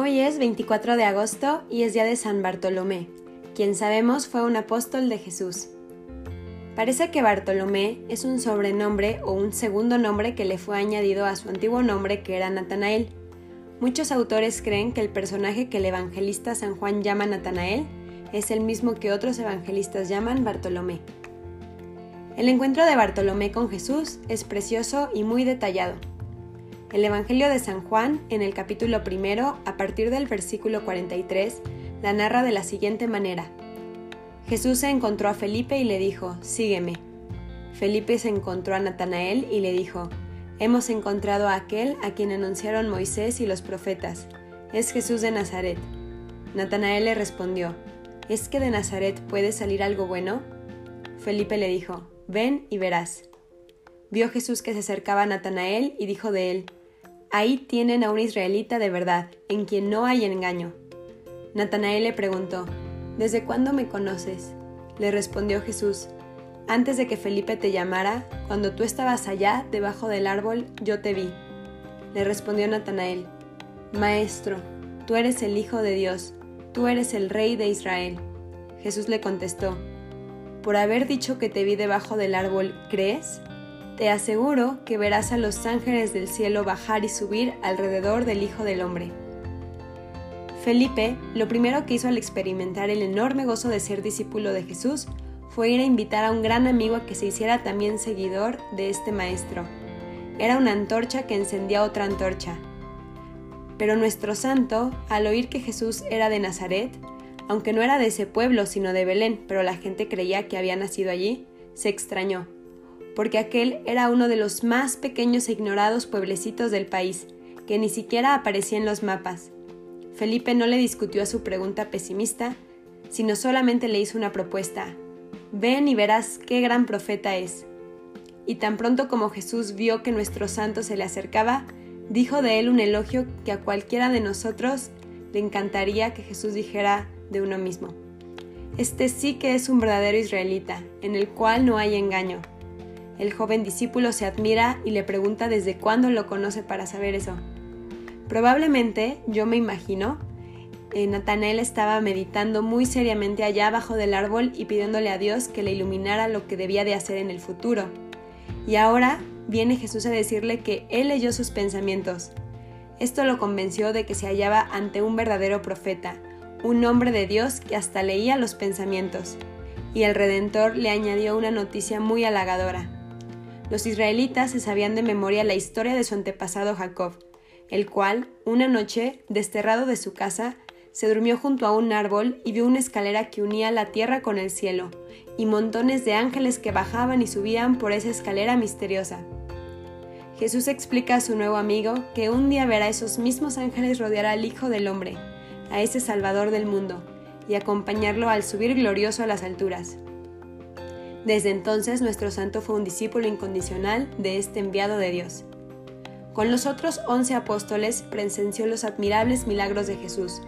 Hoy es 24 de agosto y es día de San Bartolomé, quien sabemos fue un apóstol de Jesús. Parece que Bartolomé es un sobrenombre o un segundo nombre que le fue añadido a su antiguo nombre que era Natanael. Muchos autores creen que el personaje que el evangelista San Juan llama Natanael es el mismo que otros evangelistas llaman Bartolomé. El encuentro de Bartolomé con Jesús es precioso y muy detallado. El Evangelio de San Juan, en el capítulo primero, a partir del versículo 43, la narra de la siguiente manera. Jesús se encontró a Felipe y le dijo, Sígueme. Felipe se encontró a Natanael y le dijo, Hemos encontrado a aquel a quien anunciaron Moisés y los profetas. Es Jesús de Nazaret. Natanael le respondió, ¿Es que de Nazaret puede salir algo bueno? Felipe le dijo, Ven y verás. Vio Jesús que se acercaba a Natanael y dijo de él, Ahí tienen a un israelita de verdad, en quien no hay engaño. Natanael le preguntó, ¿Desde cuándo me conoces? Le respondió Jesús, Antes de que Felipe te llamara, cuando tú estabas allá, debajo del árbol, yo te vi. Le respondió Natanael, Maestro, tú eres el Hijo de Dios, tú eres el Rey de Israel. Jesús le contestó, Por haber dicho que te vi debajo del árbol, ¿crees? Te aseguro que verás a los ángeles del cielo bajar y subir alrededor del Hijo del Hombre. Felipe, lo primero que hizo al experimentar el enorme gozo de ser discípulo de Jesús, fue ir a invitar a un gran amigo a que se hiciera también seguidor de este maestro. Era una antorcha que encendía otra antorcha. Pero nuestro santo, al oír que Jesús era de Nazaret, aunque no era de ese pueblo, sino de Belén, pero la gente creía que había nacido allí, se extrañó porque aquel era uno de los más pequeños e ignorados pueblecitos del país, que ni siquiera aparecía en los mapas. Felipe no le discutió a su pregunta pesimista, sino solamente le hizo una propuesta. Ven y verás qué gran profeta es. Y tan pronto como Jesús vio que nuestro santo se le acercaba, dijo de él un elogio que a cualquiera de nosotros le encantaría que Jesús dijera de uno mismo. Este sí que es un verdadero israelita, en el cual no hay engaño. El joven discípulo se admira y le pregunta desde cuándo lo conoce para saber eso. Probablemente, yo me imagino, eh, Natanael estaba meditando muy seriamente allá abajo del árbol y pidiéndole a Dios que le iluminara lo que debía de hacer en el futuro. Y ahora viene Jesús a decirle que él leyó sus pensamientos. Esto lo convenció de que se hallaba ante un verdadero profeta, un hombre de Dios que hasta leía los pensamientos. Y el Redentor le añadió una noticia muy halagadora. Los israelitas se sabían de memoria la historia de su antepasado Jacob, el cual, una noche, desterrado de su casa, se durmió junto a un árbol y vio una escalera que unía la tierra con el cielo, y montones de ángeles que bajaban y subían por esa escalera misteriosa. Jesús explica a su nuevo amigo que un día verá esos mismos ángeles rodear al Hijo del Hombre, a ese Salvador del mundo, y acompañarlo al subir glorioso a las alturas. Desde entonces nuestro santo fue un discípulo incondicional de este enviado de Dios. Con los otros once apóstoles presenció los admirables milagros de Jesús,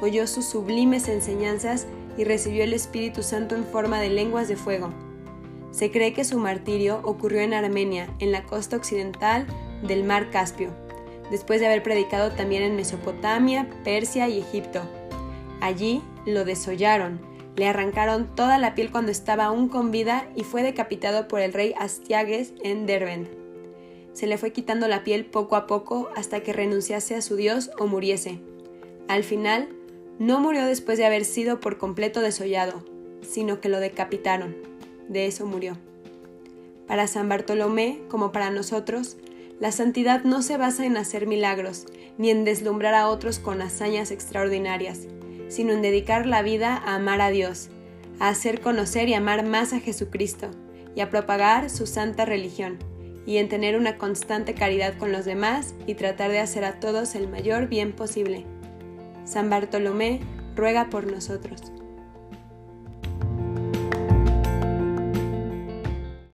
oyó sus sublimes enseñanzas y recibió el Espíritu Santo en forma de lenguas de fuego. Se cree que su martirio ocurrió en Armenia, en la costa occidental del mar Caspio, después de haber predicado también en Mesopotamia, Persia y Egipto. Allí lo desollaron, le arrancaron toda la piel cuando estaba aún con vida y fue decapitado por el rey Astiages en Derben. Se le fue quitando la piel poco a poco hasta que renunciase a su dios o muriese. Al final, no murió después de haber sido por completo desollado, sino que lo decapitaron. De eso murió. Para San Bartolomé, como para nosotros, la santidad no se basa en hacer milagros, ni en deslumbrar a otros con hazañas extraordinarias, sino en dedicar la vida a amar a Dios, a hacer conocer y amar más a Jesucristo, y a propagar su santa religión, y en tener una constante caridad con los demás y tratar de hacer a todos el mayor bien posible. San Bartolomé ruega por nosotros.